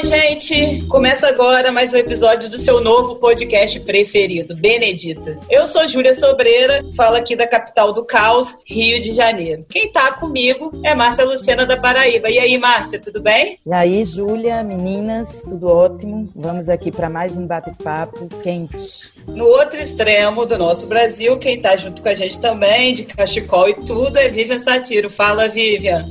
Oi, gente! Começa agora mais um episódio do seu novo podcast preferido, Beneditas. Eu sou Júlia Sobreira, falo aqui da capital do caos, Rio de Janeiro. Quem tá comigo é Márcia Luciana da Paraíba. E aí, Márcia, tudo bem? E aí, Júlia, meninas, tudo ótimo? Vamos aqui para mais um bate-papo quente. No outro extremo do nosso Brasil, quem tá junto com a gente também, de cachecol e tudo, é Vivian Satiro. Fala, Vivian.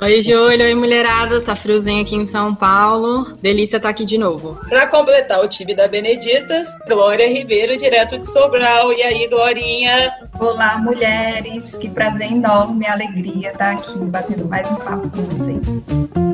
Oi, Júlia. Oi, mulherada. Tá friozinho aqui em São Paulo. Delícia estar tá aqui de novo. Para completar o time da Beneditas, Glória Ribeiro, direto de Sobral. E aí, Glorinha? Olá, mulheres. Que prazer enorme, alegria estar aqui batendo mais um papo com vocês.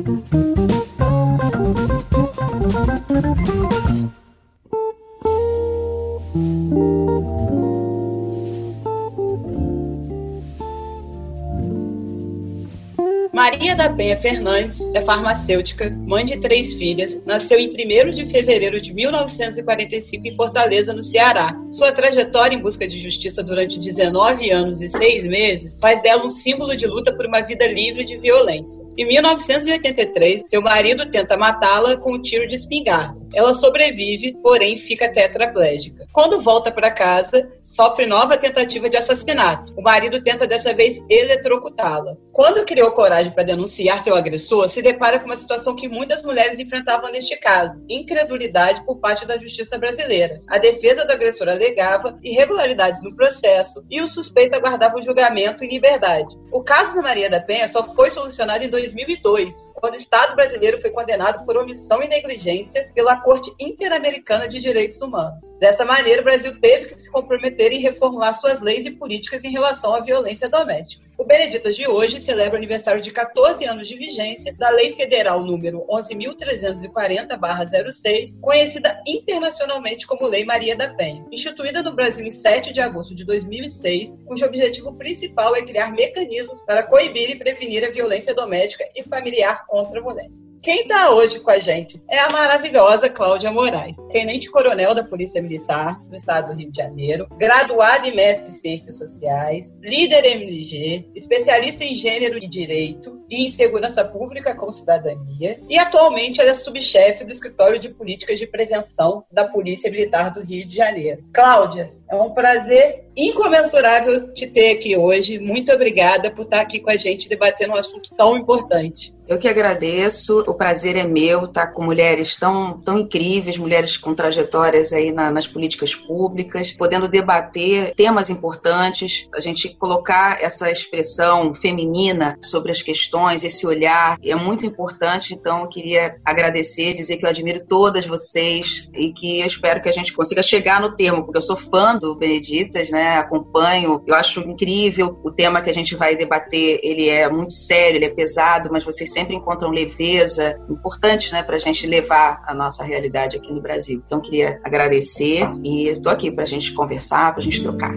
Penha Fernandes é farmacêutica, mãe de três filhas, nasceu em 1 de fevereiro de 1945 em Fortaleza, no Ceará. Sua trajetória em busca de justiça durante 19 anos e 6 meses faz dela um símbolo de luta por uma vida livre de violência. Em 1983, seu marido tenta matá-la com um tiro de espingarda. Ela sobrevive, porém fica tetraplégica. Quando volta para casa, sofre nova tentativa de assassinato. O marido tenta dessa vez eletrocutá-la. Quando criou coragem para denunciar seu agressor, se depara com uma situação que muitas mulheres enfrentavam neste caso: incredulidade por parte da justiça brasileira. A defesa do agressor alegava irregularidades no processo e o suspeito aguardava o julgamento em liberdade. O caso da Maria da Penha só foi solucionado em 2002, quando o Estado brasileiro foi condenado por omissão e negligência pela Corte Interamericana de Direitos Humanos. Dessa maneira, o Brasil teve que se comprometer em reformular suas leis e políticas em relação à violência doméstica. O Beneditas de hoje celebra o aniversário de 14 anos de vigência da Lei Federal número 11.340-06, conhecida internacionalmente como Lei Maria da Penha. Instituída no Brasil em 7 de agosto de 2006, cujo objetivo principal é criar mecanismos para coibir e prevenir a violência doméstica e familiar contra a mulher. Quem está hoje com a gente é a maravilhosa Cláudia Moraes, tenente-coronel da Polícia Militar do Estado do Rio de Janeiro, graduada em mestre em Ciências Sociais, líder MLG, especialista em Gênero e Direito e em Segurança Pública com Cidadania, e atualmente ela é subchefe do Escritório de Políticas de Prevenção da Polícia Militar do Rio de Janeiro. Cláudia, é um prazer incomensurável te ter aqui hoje. Muito obrigada por estar aqui com a gente debatendo um assunto tão importante. Eu que agradeço, o prazer é meu estar com mulheres tão, tão incríveis, mulheres com trajetórias aí na, nas políticas públicas, podendo debater temas importantes, a gente colocar essa expressão feminina sobre as questões, esse olhar é muito importante, então eu queria agradecer, dizer que eu admiro todas vocês e que eu espero que a gente consiga chegar no termo, porque eu sou fã do Beneditas, né, acompanho, eu acho incrível o tema que a gente vai debater, ele é muito sério, ele é pesado, mas vocês sempre encontram leveza, importante, né, para a gente levar a nossa realidade aqui no Brasil. Então, queria agradecer e estou aqui para a gente conversar, para a gente trocar.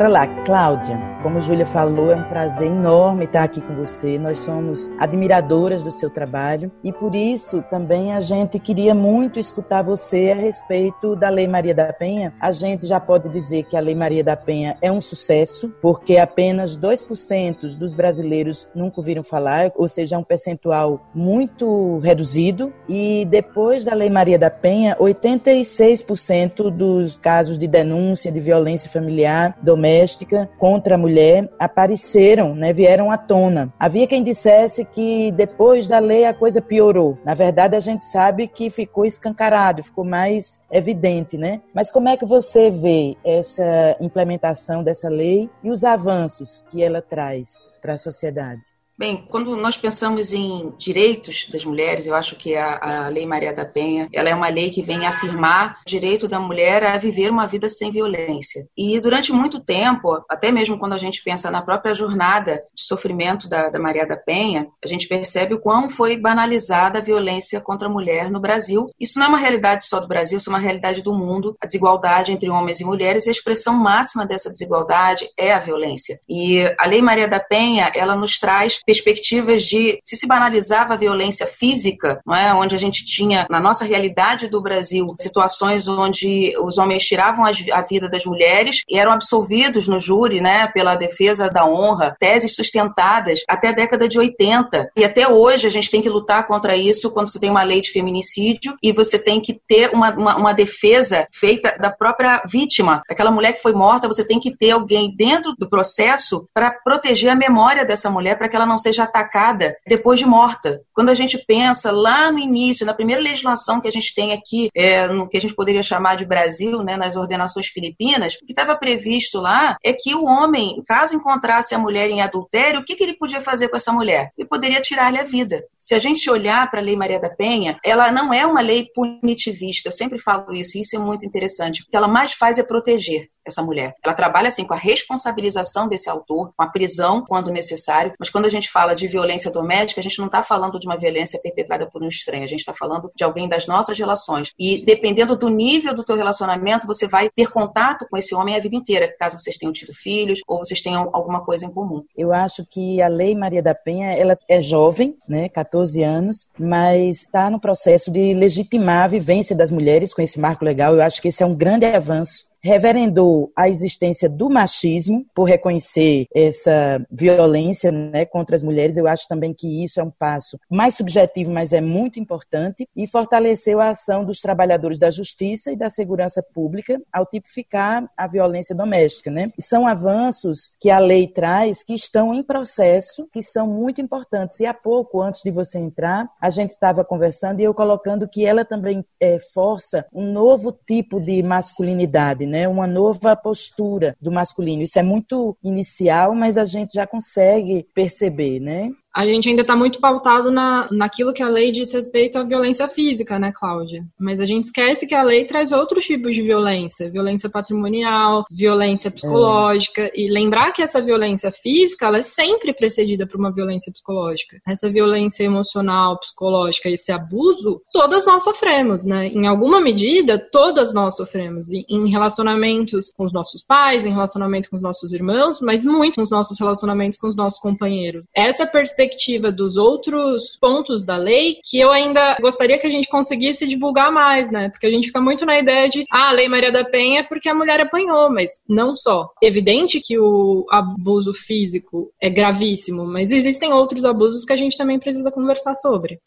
Bora lá, Cláudia. Como Júlia falou, é um prazer enorme estar aqui com você. Nós somos admiradoras do seu trabalho e por isso também a gente queria muito escutar você a respeito da Lei Maria da Penha. A gente já pode dizer que a Lei Maria da Penha é um sucesso, porque apenas 2% dos brasileiros nunca ouviram falar, ou seja, é um percentual muito reduzido. E depois da Lei Maria da Penha, 86% dos casos de denúncia de violência familiar doméstica contra a mulher mulher apareceram, né, vieram à tona. Havia quem dissesse que depois da lei a coisa piorou. Na verdade, a gente sabe que ficou escancarado, ficou mais evidente, né? Mas como é que você vê essa implementação dessa lei e os avanços que ela traz para a sociedade? Bem, quando nós pensamos em direitos das mulheres, eu acho que a, a, Lei Maria da Penha, ela é uma lei que vem afirmar o direito da mulher a viver uma vida sem violência. E durante muito tempo, até mesmo quando a gente pensa na própria jornada de sofrimento da, da Maria da Penha, a gente percebe o quão foi banalizada a violência contra a mulher no Brasil. Isso não é uma realidade só do Brasil, isso é uma realidade do mundo. A desigualdade entre homens e mulheres e a expressão máxima dessa desigualdade é a violência. E a Lei Maria da Penha, ela nos traz perspectivas de se se banalizava a violência física, não é? onde a gente tinha, na nossa realidade do Brasil, situações onde os homens tiravam a vida das mulheres e eram absolvidos no júri né, pela defesa da honra, teses sustentadas até a década de 80. E até hoje a gente tem que lutar contra isso quando você tem uma lei de feminicídio e você tem que ter uma, uma, uma defesa feita da própria vítima. Aquela mulher que foi morta, você tem que ter alguém dentro do processo para proteger a memória dessa mulher, para que ela não seja atacada depois de morta. Quando a gente pensa lá no início, na primeira legislação que a gente tem aqui, é, no que a gente poderia chamar de Brasil, né, nas ordenações filipinas, o que estava previsto lá é que o homem, caso encontrasse a mulher em adultério, o que, que ele podia fazer com essa mulher? Ele poderia tirar-lhe a vida. Se a gente olhar para a Lei Maria da Penha, ela não é uma lei punitivista. Eu sempre falo isso, isso é muito interessante. O que ela mais faz é proteger essa mulher. Ela trabalha assim com a responsabilização desse autor, com a prisão quando necessário, mas quando a gente fala de violência doméstica, a gente não está falando de uma violência perpetrada por um estranho, a gente está falando de alguém das nossas relações. E dependendo do nível do seu relacionamento, você vai ter contato com esse homem a vida inteira, caso vocês tenham tido filhos ou vocês tenham alguma coisa em comum. Eu acho que a Lei Maria da Penha, ela é jovem, né, 14 anos, mas está no processo de legitimar a vivência das mulheres com esse marco legal. Eu acho que esse é um grande avanço reverendou a existência do machismo por reconhecer essa violência né, contra as mulheres. Eu acho também que isso é um passo mais subjetivo, mas é muito importante, e fortaleceu a ação dos trabalhadores da justiça e da segurança pública ao tipificar a violência doméstica. Né? São avanços que a lei traz que estão em processo, que são muito importantes. E há pouco, antes de você entrar, a gente estava conversando e eu colocando que ela também é, força um novo tipo de masculinidade né? Uma nova postura do masculino. Isso é muito inicial, mas a gente já consegue perceber, né? A gente ainda está muito pautado na, naquilo que a lei diz respeito à violência física, né, Cláudia? Mas a gente esquece que a lei traz outros tipos de violência, violência patrimonial, violência psicológica, é. e lembrar que essa violência física, ela é sempre precedida por uma violência psicológica. Essa violência emocional, psicológica, esse abuso, todas nós sofremos, né? Em alguma medida, todas nós sofremos, e, em relacionamentos com os nossos pais, em relacionamento com os nossos irmãos, mas muito nos nossos relacionamentos com os nossos companheiros. Essa perspectiva perspectiva dos outros pontos da lei que eu ainda gostaria que a gente conseguisse divulgar mais, né? Porque a gente fica muito na ideia de, ah, a Lei Maria da Penha é porque a mulher apanhou, mas não só. Evidente que o abuso físico é gravíssimo, mas existem outros abusos que a gente também precisa conversar sobre.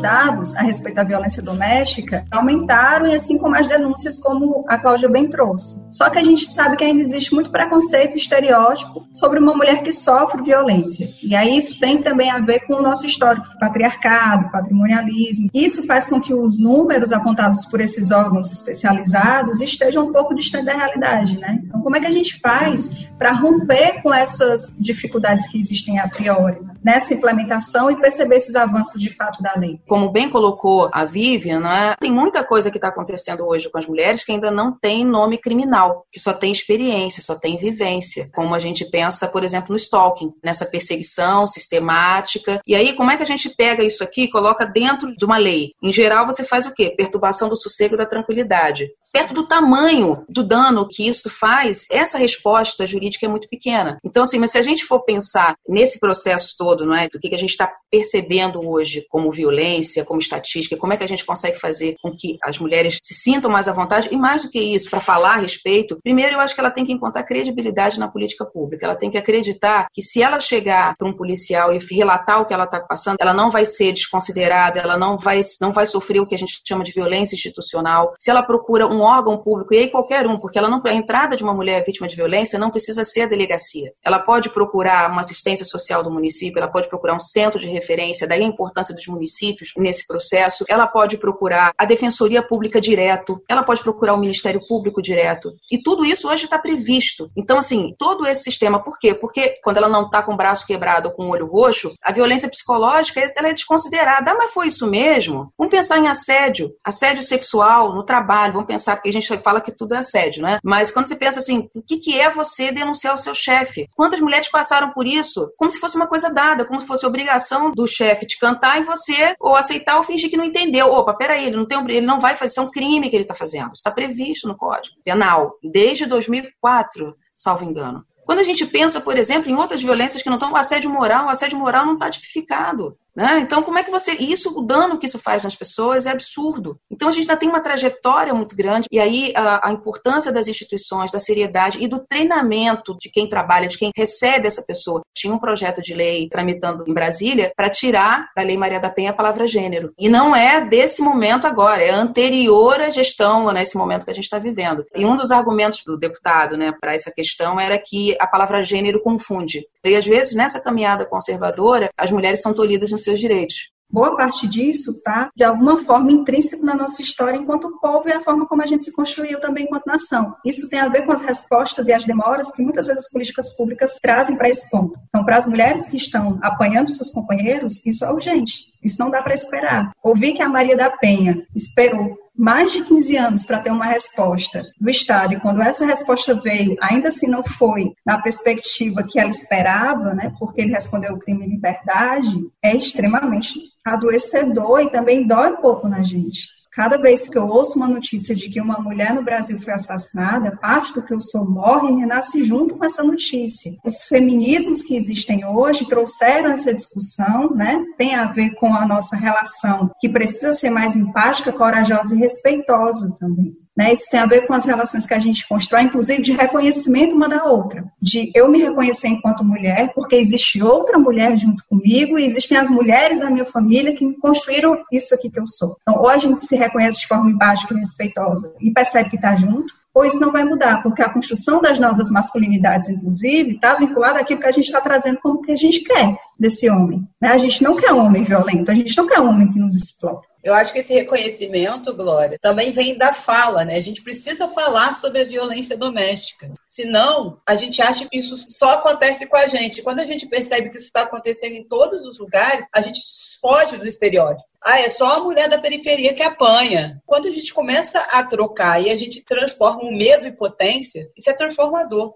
Dados a respeito da violência doméstica aumentaram, e assim como as denúncias, como a Cláudia bem trouxe. Só que a gente sabe que ainda existe muito preconceito estereótipo sobre uma mulher que sofre violência. E aí isso tem também a ver com o nosso histórico patriarcado, patrimonialismo. Isso faz com que os números apontados por esses órgãos especializados estejam um pouco distantes da realidade, né? Então, como é que a gente faz para romper com essas dificuldades que existem a priori né? Nessa implementação e perceber esses avanços de fato da lei? como bem colocou a Vivian, né, tem muita coisa que está acontecendo hoje com as mulheres que ainda não tem nome criminal, que só tem experiência, só tem vivência. Como a gente pensa, por exemplo, no stalking, nessa perseguição sistemática. E aí, como é que a gente pega isso aqui e coloca dentro de uma lei? Em geral, você faz o quê? Perturbação do sossego e da tranquilidade. Perto do tamanho do dano que isso faz, essa resposta jurídica é muito pequena. Então, assim, mas se a gente for pensar nesse processo todo, não é? Do que a gente está percebendo hoje como violência, como estatística, como é que a gente consegue fazer com que as mulheres se sintam mais à vontade e mais do que isso, para falar a respeito, primeiro eu acho que ela tem que encontrar credibilidade na política pública. Ela tem que acreditar que se ela chegar para um policial e relatar o que ela está passando, ela não vai ser desconsiderada, ela não vai, não vai sofrer o que a gente chama de violência institucional. Se ela procura um órgão público, e aí qualquer um, porque ela não, a entrada de uma mulher vítima de violência não precisa ser a delegacia. Ela pode procurar uma assistência social do município, ela pode procurar um centro de referência, daí a importância dos municípios nesse processo, ela pode procurar a Defensoria Pública direto, ela pode procurar o Ministério Público direto. E tudo isso hoje está previsto. Então, assim, todo esse sistema, por quê? Porque quando ela não está com o braço quebrado ou com o olho roxo, a violência psicológica ela é desconsiderada. Ah, mas foi isso mesmo? Vamos pensar em assédio, assédio sexual no trabalho, vamos pensar, porque a gente fala que tudo é assédio, né? Mas quando você pensa assim, o que, que é você denunciar o seu chefe. Quantas mulheres passaram por isso? Como se fosse uma coisa dada, como se fosse obrigação do chefe te cantar e você ou aceitar ou fingir que não entendeu. Opa, peraí, ele não tem ele não vai fazer, isso é um crime que ele está fazendo. Está previsto no Código Penal desde 2004, salvo engano. Quando a gente pensa, por exemplo, em outras violências que não estão, assédio moral, assédio moral não está tipificado. Né? Então, como é que você. Isso, o dano que isso faz nas pessoas é absurdo. Então, a gente já tem uma trajetória muito grande, e aí a, a, importância das instituições, da seriedade e do treinamento de quem trabalha, de quem recebe essa pessoa. Tinha um projeto de lei tramitando em Brasília para tirar da Lei Maria da Penha a palavra gênero. E não é desse momento agora, é anterior à gestão, nesse momento que a gente está vivendo. E um dos argumentos do deputado né, para essa questão era que a palavra gênero confunde. E às vezes, nessa caminhada conservadora, as mulheres são tolhidas nos seus direitos. Boa parte disso está, de alguma forma, intrínseco na nossa história enquanto povo e a forma como a gente se construiu também enquanto nação. Isso tem a ver com as respostas e as demoras que muitas vezes as políticas públicas trazem para esse ponto. Então, para as mulheres que estão apanhando seus companheiros, isso é urgente. Isso não dá para esperar. Ouvir que a Maria da Penha esperou mais de 15 anos para ter uma resposta do Estado, e quando essa resposta veio, ainda assim não foi na perspectiva que ela esperava, né, porque ele respondeu o crime de liberdade, é extremamente adoecedor e também dói um pouco na gente. Cada vez que eu ouço uma notícia de que uma mulher no Brasil foi assassinada, parte do que eu sou morre e renasce junto com essa notícia. Os feminismos que existem hoje trouxeram essa discussão, né? Tem a ver com a nossa relação, que precisa ser mais empática, corajosa e respeitosa também. Né? Isso tem a ver com as relações que a gente constrói, inclusive de reconhecimento uma da outra. De eu me reconhecer enquanto mulher, porque existe outra mulher junto comigo e existem as mulheres da minha família que me construíram isso aqui que eu sou. Então, ou a gente se reconhece de forma empática e respeitosa e percebe que está junto, ou isso não vai mudar, porque a construção das novas masculinidades, inclusive, está vinculada àquilo que a gente está trazendo como que a gente quer desse homem. Né? A gente não quer um homem violento, a gente não quer um homem que nos explode. Eu acho que esse reconhecimento, Glória, também vem da fala, né? A gente precisa falar sobre a violência doméstica. Senão, a gente acha que isso só acontece com a gente. Quando a gente percebe que isso está acontecendo em todos os lugares, a gente foge do estereótipo. Ah, é só a mulher da periferia que apanha. Quando a gente começa a trocar e a gente transforma o medo em potência, isso é transformador.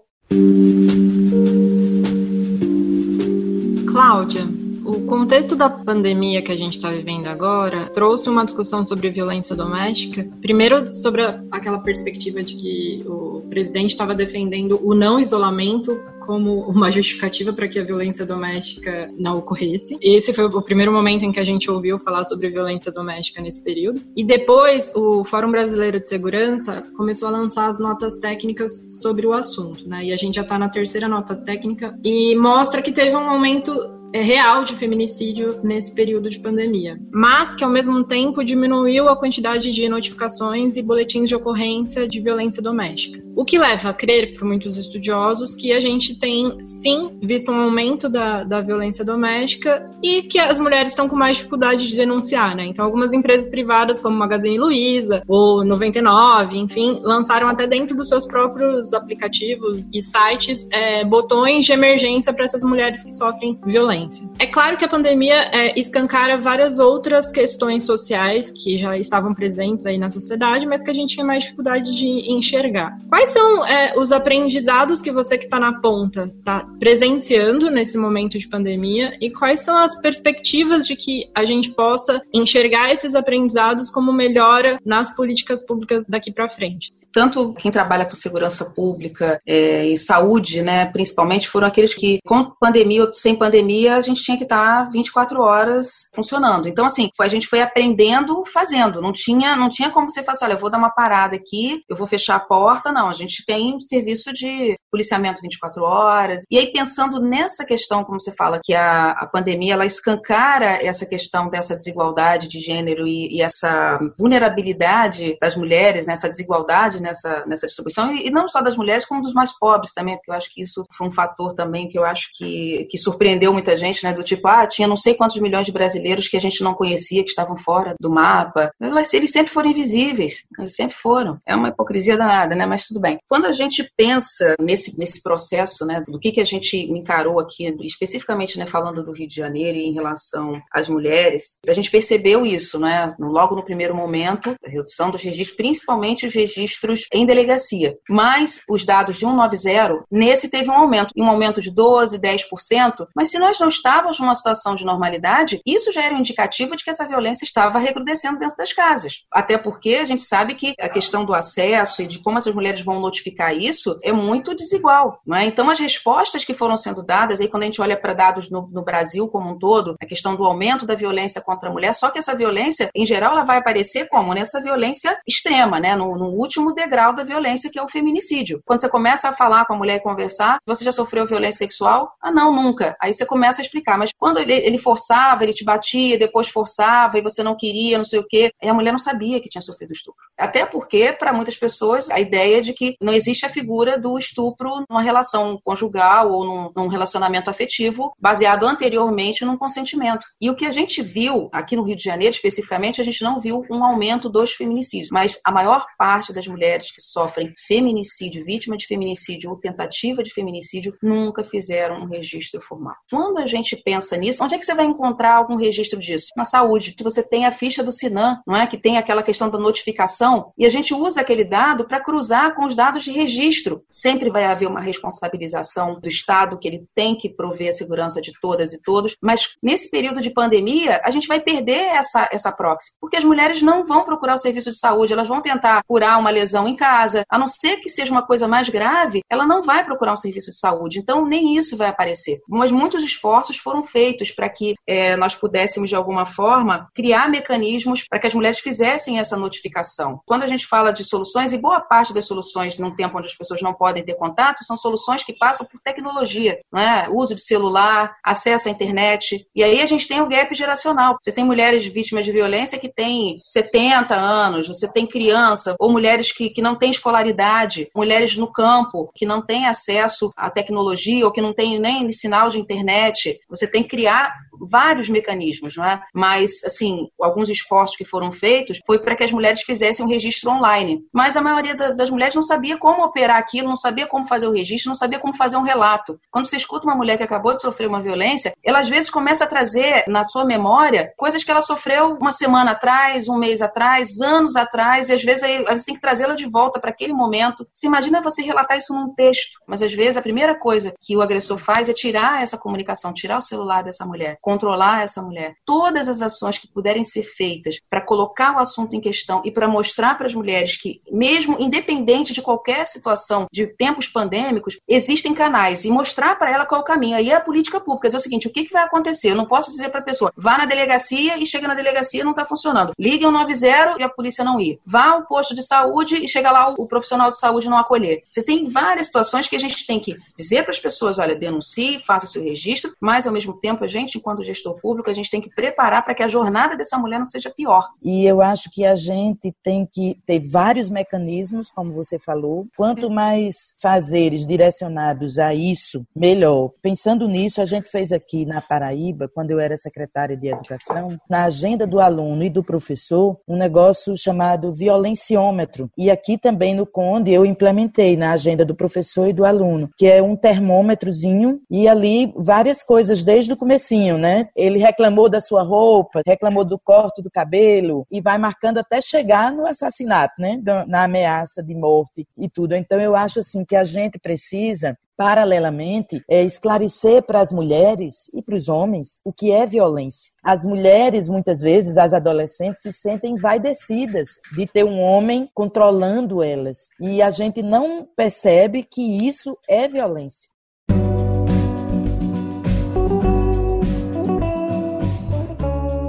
Cláudia, o contexto da pandemia que a gente está vivendo agora trouxe uma discussão sobre violência doméstica. Primeiro, sobre aquela perspectiva de que o presidente estava defendendo o não isolamento como uma justificativa para que a violência doméstica não ocorresse. Esse foi o primeiro momento em que a gente ouviu falar sobre violência doméstica nesse período. E depois, o Fórum Brasileiro de Segurança começou a lançar as notas técnicas sobre o assunto, né? E a gente já está na terceira nota técnica e mostra que teve um aumento real de feminicídio nesse período de pandemia, mas que ao mesmo tempo diminuiu a quantidade de notificações e boletins de ocorrência de violência doméstica. O que leva a crer, por muitos estudiosos, que a gente tem sim visto um aumento da, da violência doméstica e que as mulheres estão com mais dificuldade de denunciar, né? Então, algumas empresas privadas, como Magazine Luiza ou 99, enfim, lançaram até dentro dos seus próprios aplicativos e sites é, botões de emergência para essas mulheres que sofrem violência violência. É claro que a pandemia é, escancara várias outras questões sociais que já estavam presentes aí na sociedade, mas que a gente tinha mais dificuldade de enxergar. Quais são é, os aprendizados que você que está na ponta está presenciando nesse momento de pandemia e quais são as perspectivas de que a gente possa enxergar esses aprendizados como melhora nas políticas públicas daqui para frente? Tanto quem trabalha com segurança pública é, e saúde, né, principalmente, foram aqueles que, com pandemia ou sem pandemia, a gente tinha que estar 24 horas funcionando. Então, assim, a gente foi aprendendo fazendo. Não tinha, não tinha como você falar assim, olha, eu vou dar uma parada aqui, eu vou fechar a porta. Não, a gente tem serviço de policiamento 24 horas. E aí, pensando nessa questão, como você fala, que a, a pandemia, ela escancara essa questão dessa desigualdade de gênero e, e essa vulnerabilidade das mulheres, nessa né, desigualdade nessa, nessa distribuição, e, e não só das mulheres, como dos mais pobres também, porque eu acho que isso foi um fator também que eu acho que, que surpreendeu muita gente né? Do tipo, ah, tinha não sei quantos milhões de brasileiros que a gente não conhecia, que estavam fora do mapa. Eles sempre foram invisíveis, eles sempre foram. É uma hipocrisia danada, né? Mas tudo bem. Quando a gente pensa nesse nesse, nesse processo, né, do que, que a gente encarou aqui, especificamente, né, falando do Rio de Janeiro e em relação às mulheres, a gente percebeu isso, né, logo no primeiro momento, a redução dos registros, principalmente os registros em delegacia. Mas os dados de 190, nesse teve um aumento, um aumento de 12, 10%, mas se nós não estávamos numa situação de normalidade, isso já era um indicativo de que essa violência estava recrudescendo dentro das casas. Até porque a gente sabe que a questão do acesso e de como essas mulheres vão notificar isso é muito desigual. Não é? Então, as respostas que foram sendo dadas, aí quando a gente olha para dados no, no, Brasil como um todo, a questão do aumento da violência contra a mulher, só que essa violência, em geral, ela vai aparecer como? Nessa violência extrema, né? no, no último degrau da violência, que é o feminicídio. Quando você começa a falar com a mulher e conversar, você já sofreu violência sexual? Ah, não, nunca. Aí você começa a explicar. Mas quando ele, ele forçava, ele te batia, depois forçava e você não queria, não sei o quê, aí a mulher não sabia que tinha sofrido estupro. Até porque, para muitas pessoas, a ideia de que não existe a figura do estupro numa relação conjugal ou num, num relacionamento afetivo baseado anteriormente num consentimento. E o que a gente viu aqui no Rio de Janeiro, especificamente, a gente não viu um aumento dos feminicídios, mas a maior parte das mulheres que sofrem feminicídio, vítima de feminicídio ou tentativa de feminicídio, nunca fizeram um registro formal. Quando a gente pensa nisso, onde é que você vai encontrar algum registro disso? Na saúde, que você tem a ficha do Sinan, não é? Que tem aquela questão da notificação, e a gente usa aquele dado para cruzar com os dados de registro. Sempre vai haver uma responsabilização do Estado, que ele tem que prover a segurança de todas e todos, mas nesse período de pandemia, a gente vai perder essa, essa proxy, porque as mulheres não vão procurar o serviço de saúde, elas vão tentar curar uma lesão em casa, a não ser que seja uma coisa mais grave, ela não vai procurar um serviço de saúde, então nem isso vai aparecer. Mas muitos esforços foram feitos para que é, nós pudéssemos, de alguma forma, criar mecanismos para que as mulheres fizessem essa notificação. Quando a gente fala de soluções, e boa parte das soluções num tempo onde as pessoas não podem ter contato, são soluções que passam por tecnologia, é? uso de celular, acesso à internet. E aí a gente tem o gap geracional. Você tem mulheres vítimas de violência que têm 70 anos, você tem criança, ou mulheres que, que não têm escolaridade, mulheres no campo que não têm acesso à tecnologia ou que não têm nem sinal de internet. Você tem que criar vários mecanismos, não é? Mas, assim, alguns esforços que foram feitos foi para que as mulheres fizessem um registro online. Mas a maioria das mulheres não sabia como operar aquilo, não sabia como fazer o registro, não sabia como fazer um relato. Quando você escuta uma mulher que acabou de sofrer uma violência, ela às vezes começa a trazer na sua memória coisas que ela sofreu uma semana atrás, um mês atrás, anos atrás, e às vezes aí, você tem que trazê-la de volta para aquele momento. Você imagina você relatar isso num texto, mas às vezes a primeira coisa que o agressor faz é tirar essa comunicação, tirar o celular dessa mulher, controlar essa mulher. Todas as ações que puderem ser feitas para colocar o assunto em questão e para mostrar para as mulheres que, mesmo independente de qualquer situação de tempos pandêmicos, existem canais e mostrar para ela qual o caminho. Aí é a política pública. Dizer o seguinte: o que, que vai acontecer? Eu não posso dizer para a pessoa, vá na delegacia e chega na delegacia e não está funcionando. Ligue o 90 e a polícia não ir. Vá ao posto de saúde e chega lá o profissional de saúde não acolher. Você tem várias situações que a gente tem que dizer para as pessoas: olha, denuncie, faça seu registro, mas ao mesmo tempo a gente, enquanto gestor público, a gente tem que preparar para que a jornada dessa mulher não seja pior. E eu acho que a gente tem que ter vários mecanismos, como você falou. Quanto mais fazeres direcionados a isso, melhor. Pensando nisso, a gente fez aqui na Paraíba, quando eu era secretária de Educação, na agenda do aluno e do professor, um negócio chamado violenciômetro. E aqui também no Conde eu implementei na agenda do professor e do aluno, que é um termômetrozinho e ali várias coisas desde o comecinho, né? Ele reclamou da sua roupa, reclamou do corte do cabelo e vai marcando até chegar no assassinato, né? Na ameaça de morte e tudo. Então eu acho assim que a gente precisa paralelamente, é esclarecer para as mulheres e para os homens o que é violência. As mulheres, muitas vezes, as adolescentes, se sentem envaidecidas de ter um homem controlando elas. E a gente não percebe que isso é violência.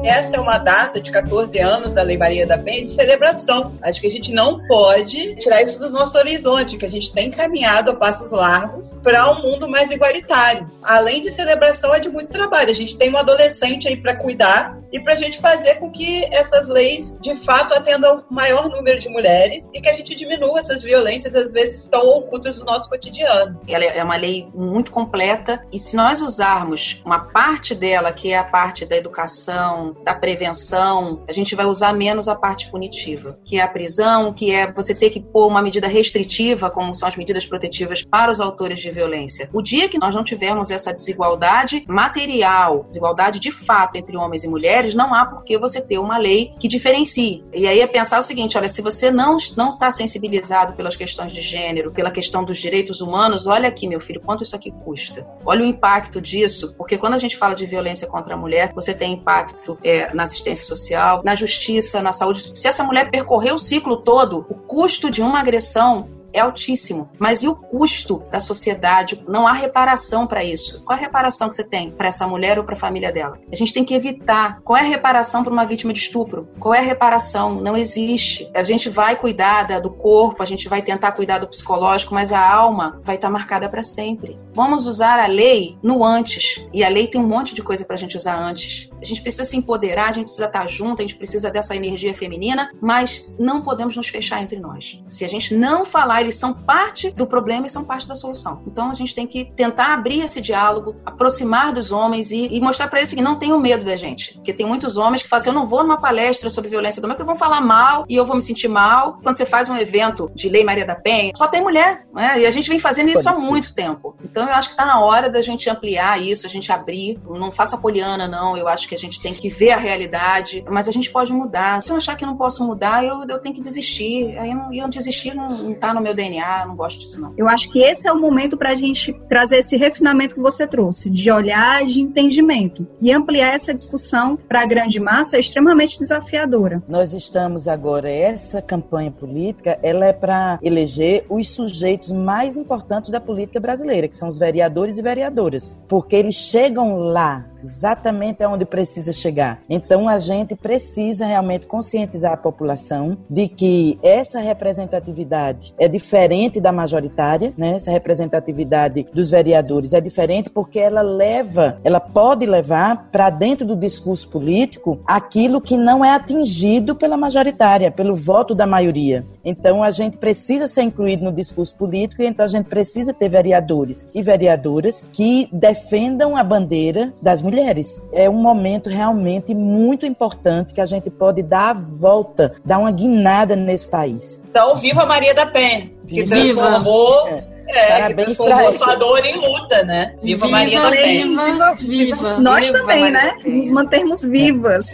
Essa é uma data de 14 anos da Lei Maria da Penha de celebração. Acho que a gente não pode tirar isso do nosso horizonte, que a gente tem caminhado a passos largos para um mundo mais igualitário. Além de celebração, é de muito trabalho. A gente tem um adolescente aí para cuidar e para a gente fazer com que essas leis de fato atendam o maior número de mulheres e que a gente diminua essas violências às vezes tão ocultas do nosso cotidiano. Ela é uma lei muito completa e se nós usarmos uma parte dela, que é a parte da educação, da prevenção, a gente vai usar menos a parte punitiva, que é a prisão, que é você ter que pôr uma medida restritiva, como são as medidas protetivas para os autores de violência. O dia que nós não tivermos essa desigualdade material, desigualdade de fato entre homens e mulheres, não há por que você ter uma lei que diferencie. E aí é pensar o seguinte, olha, se você não não está sensibilizado pelas questões de gênero, pela questão dos direitos humanos, olha aqui, meu filho, quanto isso aqui custa. Olha o impacto disso, porque quando a gente fala de violência contra a mulher, você tem impacto é, na assistência social, na justiça, na saúde. Se essa mulher percorrer o ciclo todo, o custo de uma agressão é altíssimo. Mas e o custo da sociedade? Não há reparação para isso. Qual é a reparação que você tem para essa mulher ou para a família dela? A gente tem que evitar. Qual é a reparação para uma vítima de estupro? Qual é a reparação? Não existe. A gente vai cuidar do corpo, a gente vai tentar cuidar do psicológico, mas a alma vai estar marcada para sempre. Vamos usar a lei no antes. E a lei tem um monte de coisa para a gente usar antes. A gente precisa se empoderar, a gente precisa estar junto, a gente precisa dessa energia feminina, mas não podemos nos fechar entre nós. Se a gente não falar eles são parte do problema e são parte da solução. Então a gente tem que tentar abrir esse diálogo, aproximar dos homens e, e mostrar para eles que não tenham medo da gente. Porque tem muitos homens que falam assim: eu não vou numa palestra sobre violência doméstica, eu vou falar mal e eu vou me sentir mal. Quando você faz um evento de Lei Maria da Penha, só tem mulher, né? E a gente vem fazendo isso há muito tempo. Então eu acho que está na hora da gente ampliar isso, a gente abrir. Não faça poliana, não. Eu acho que a gente tem que ver a realidade, mas a gente pode mudar. Se eu achar que não posso mudar, eu, eu tenho que desistir. Aí eu, não, eu desistir não, não tá no meu DNA, não gosto disso não. Eu acho que esse é o momento para a gente trazer esse refinamento que você trouxe, de olhar de entendimento. E ampliar essa discussão para a grande massa é extremamente desafiadora. Nós estamos agora, essa campanha política, ela é para eleger os sujeitos mais importantes da política brasileira, que são os vereadores e vereadoras. Porque eles chegam lá exatamente aonde precisa chegar. Então a gente precisa realmente conscientizar a população de que essa representatividade é diferente da majoritária, né? Essa representatividade dos vereadores é diferente porque ela leva, ela pode levar para dentro do discurso político aquilo que não é atingido pela majoritária, pelo voto da maioria. Então a gente precisa ser incluído no discurso político e então a gente precisa ter vereadores e vereadoras que defendam a bandeira das mulheres. É um momento realmente muito importante que a gente pode dar a volta, dar uma guinada nesse país. Então, viva Maria da Penha, que viva. transformou. É. É, Parabéns que transformou sua dor em luta, né? Viva, viva Maria da Penha. Viva, viva. Nós viva também, Maria né? Nos mantermos vivas.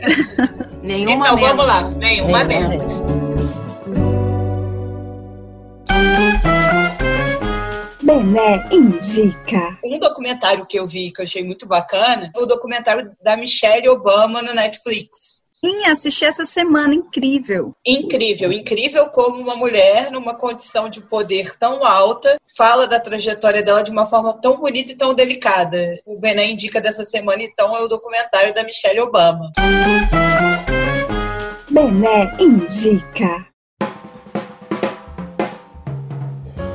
Nenhuma então, menos. vamos lá. Nenhuma, Nenhuma menos. menos. Bené indica. Um documentário que eu vi que eu achei muito bacana é o documentário da Michelle Obama no Netflix. Sim, assisti essa semana, incrível. Incrível, incrível como uma mulher numa condição de poder tão alta fala da trajetória dela de uma forma tão bonita e tão delicada. O Bené indica dessa semana, então, é o documentário da Michelle Obama. Bené indica.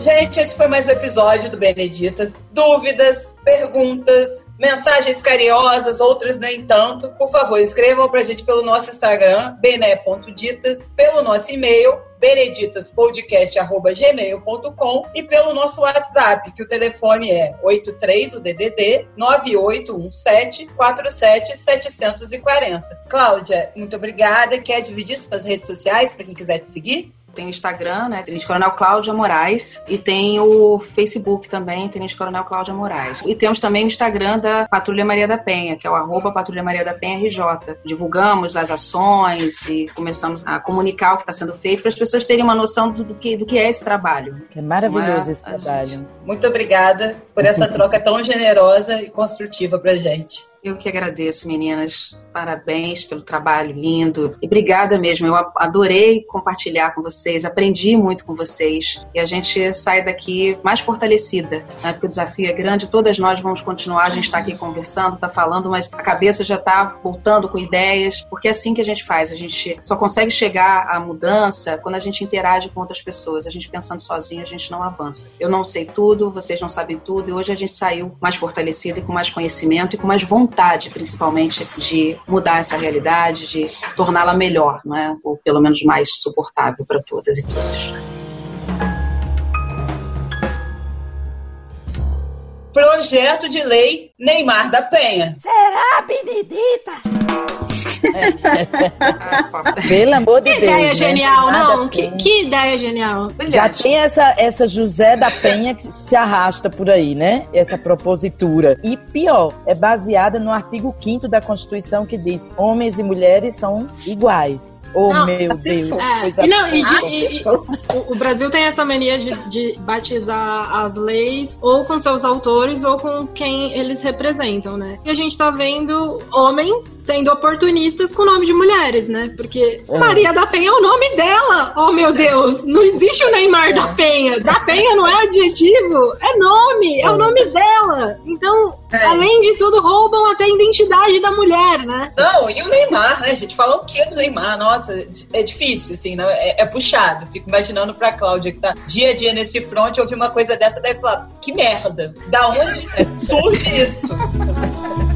Gente, esse foi mais um episódio do Beneditas. Dúvidas, perguntas, mensagens carinhosas, outras nem tanto. Por favor, escrevam pra gente pelo nosso Instagram, bené.ditas, pelo nosso e-mail, beneditaspodcast.gmail.com e pelo nosso WhatsApp, que o telefone é 83 o DDD 9817 47740. Cláudia, muito obrigada. Quer dividir suas redes sociais para quem quiser te seguir? Tem o Instagram, né? Tenente Coronel Cláudia Moraes. E tem o Facebook também, Tenente Coronel Cláudia Moraes. E temos também o Instagram da Patrulha Maria da Penha, que é o arroba Patrulha Maria da Penha RJ. Divulgamos as ações e começamos a comunicar o que está sendo feito para as pessoas terem uma noção do, do, que, do que é esse trabalho. É maravilhoso é? esse trabalho. Gente... Muito obrigada por essa troca tão generosa e construtiva para gente. Eu que agradeço, meninas. Parabéns pelo trabalho lindo. E obrigada mesmo. Eu adorei compartilhar com vocês vocês, aprendi muito com vocês e a gente sai daqui mais fortalecida, né? Porque o desafio é grande, todas nós vamos continuar, a gente está aqui conversando, está falando, mas a cabeça já está voltando com ideias, porque é assim que a gente faz, a gente só consegue chegar à mudança quando a gente interage com outras pessoas. A gente pensando sozinho, a gente não avança. Eu não sei tudo, vocês não sabem tudo, e hoje a gente saiu mais fortalecida e com mais conhecimento e com mais vontade, principalmente, de mudar essa realidade, de torná-la melhor, não é? ou pelo menos mais suportável para todas e todos. Projeto de lei Neymar da Penha. Será, Benedita? Pelo amor de que Deus. ideia né? genial, Nada não? Que, que ideia genial. Já tem essa, essa José da Penha que se arrasta por aí, né? Essa propositura. E pior, é baseada no artigo 5 da Constituição que diz: homens e mulheres são iguais. Oh, Não, meu se Deus. É, e não, e de- boa. e- e- o, o Brasil tem essa mania de, de batizar as leis ou com seus autores ou com quem eles representam, né? E a gente tá vendo homens sendo oportunistas com o nome de mulheres, né? Porque É. Maria da Penha é o nome dela! Oh, meu Deus! Não existe o Neymar da Penha! Da Penha não é adjetivo, é nome! É, o nome dela! Então, É. além de tudo, roubam até a identidade da mulher, né? Não, e o Neymar, né, gente? Falar o que do Neymar? Nossa, é difícil, assim, não, é, é puxado. Fico imaginando pra Cláudia, que tá dia a dia nesse front, ouvir uma coisa dessa, deve falar, que merda! Da onde surge isso?